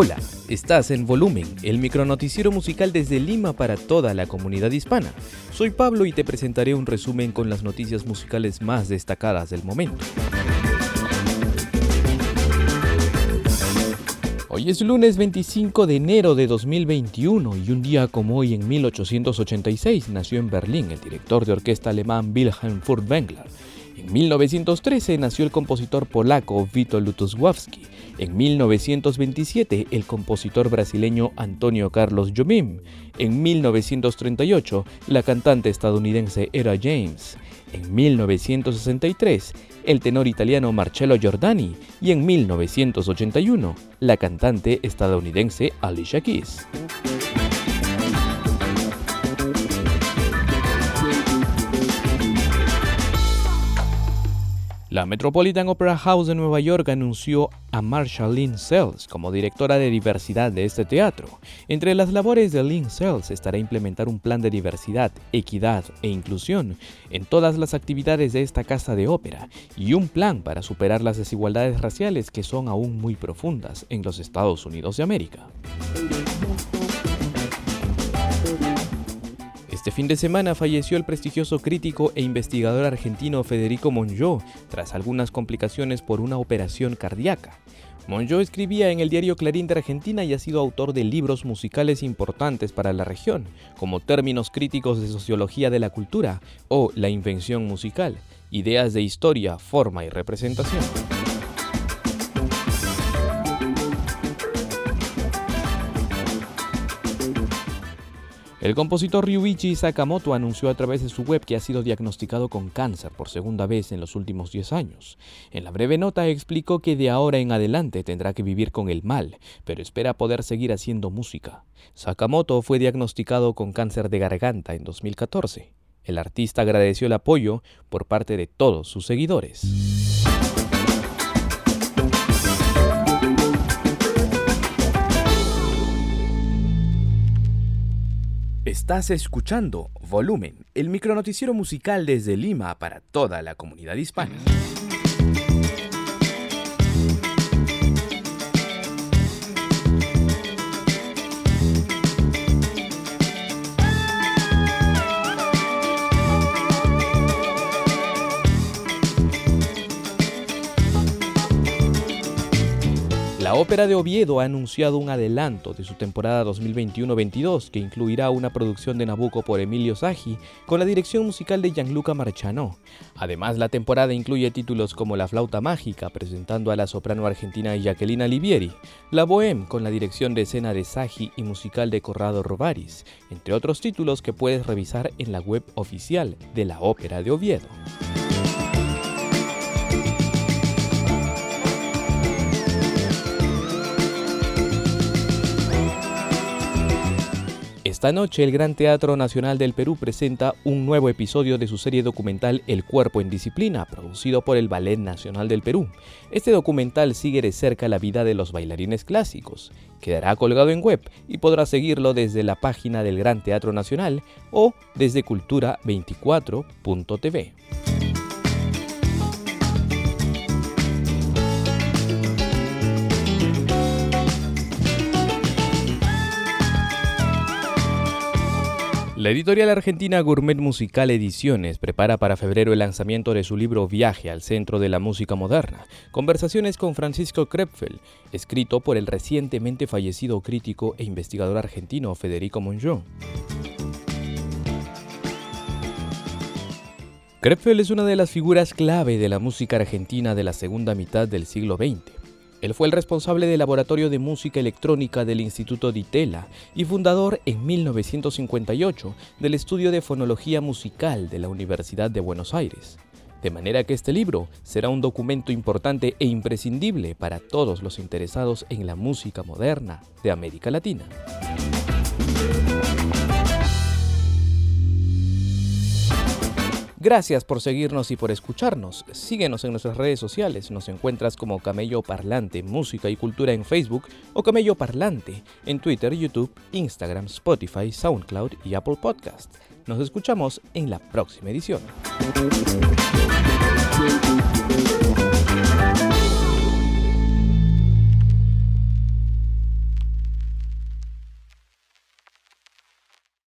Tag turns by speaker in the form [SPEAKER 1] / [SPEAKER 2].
[SPEAKER 1] Hola, estás en Volumen, el micronoticiero musical desde Lima para toda la comunidad hispana. Soy Pablo y te presentaré un resumen con las noticias musicales más destacadas del momento. Hoy es lunes 25 de enero de 2021 y un día como hoy en 1886 nació en Berlín el director de orquesta alemán Wilhelm Furtwängler. En 1913 nació el compositor polaco Witold Lutosławski. En 1927 el compositor brasileño Antonio Carlos Jobim. En 1938 la cantante estadounidense Era James. En 1963 el tenor italiano Marcello Giordani y en 1981 la cantante estadounidense Alicia Keys. La Metropolitan Opera House de Nueva York anunció a Marsha Lynn Sells como directora de diversidad de este teatro. Entre las labores de Lynn Sells estará implementar un plan de diversidad, equidad e inclusión en todas las actividades de esta casa de ópera y un plan para superar las desigualdades raciales que son aún muy profundas en los Estados Unidos de América. Este fin de semana falleció el prestigioso crítico e investigador argentino Federico Monjó tras algunas complicaciones por una operación cardíaca. Monjó escribía en el diario Clarín de Argentina y ha sido autor de libros musicales importantes para la región, como Términos críticos de sociología de la cultura o La invención musical, Ideas de historia, forma y representación. El compositor Ryuichi Sakamoto anunció a través de su web que ha sido diagnosticado con cáncer por segunda vez en los últimos 10 años. En la breve nota explicó que de ahora en adelante tendrá que vivir con el mal, pero espera poder seguir haciendo música. Sakamoto fue diagnosticado con cáncer de garganta en 2014. El artista agradeció el apoyo por parte de todos sus seguidores. Estás escuchando Volumen, el micronoticiero musical desde Lima para toda la comunidad hispana. La Ópera de Oviedo ha anunciado un adelanto de su temporada 2021-22 que incluirá una producción de Nabucco por Emilio Sagi con la dirección musical de Gianluca Marchano. Además, la temporada incluye títulos como La Flauta Mágica presentando a la soprano argentina Jacqueline Livieri, La Bohème con la dirección de escena de Sagi y musical de Corrado Rovaris, entre otros títulos que puedes revisar en la web oficial de la Ópera de Oviedo. Esta noche el Gran Teatro Nacional del Perú presenta un nuevo episodio de su serie documental El Cuerpo en Disciplina, producido por el Ballet Nacional del Perú. Este documental sigue de cerca la vida de los bailarines clásicos. Quedará colgado en web y podrá seguirlo desde la página del Gran Teatro Nacional o desde cultura24.tv. La editorial argentina Gourmet Musical Ediciones prepara para febrero el lanzamiento de su libro Viaje al Centro de la Música Moderna, conversaciones con Francisco Krepfel, escrito por el recientemente fallecido crítico e investigador argentino Federico Monjó. Krepfel es una de las figuras clave de la música argentina de la segunda mitad del siglo XX. Él fue el responsable del Laboratorio de Música Electrónica del Instituto Di Tella y fundador en 1958 del Estudio de Fonología Musical de la Universidad de Buenos Aires. De manera que este libro será un documento importante e imprescindible para todos los interesados en la música moderna de América Latina. Gracias por seguirnos y por escucharnos. Síguenos en nuestras redes sociales. Nos encuentras como Camello Parlante, Música y Cultura en Facebook o Camello Parlante en Twitter, YouTube, Instagram, Spotify, SoundCloud y Apple Podcasts. Nos escuchamos en la próxima edición.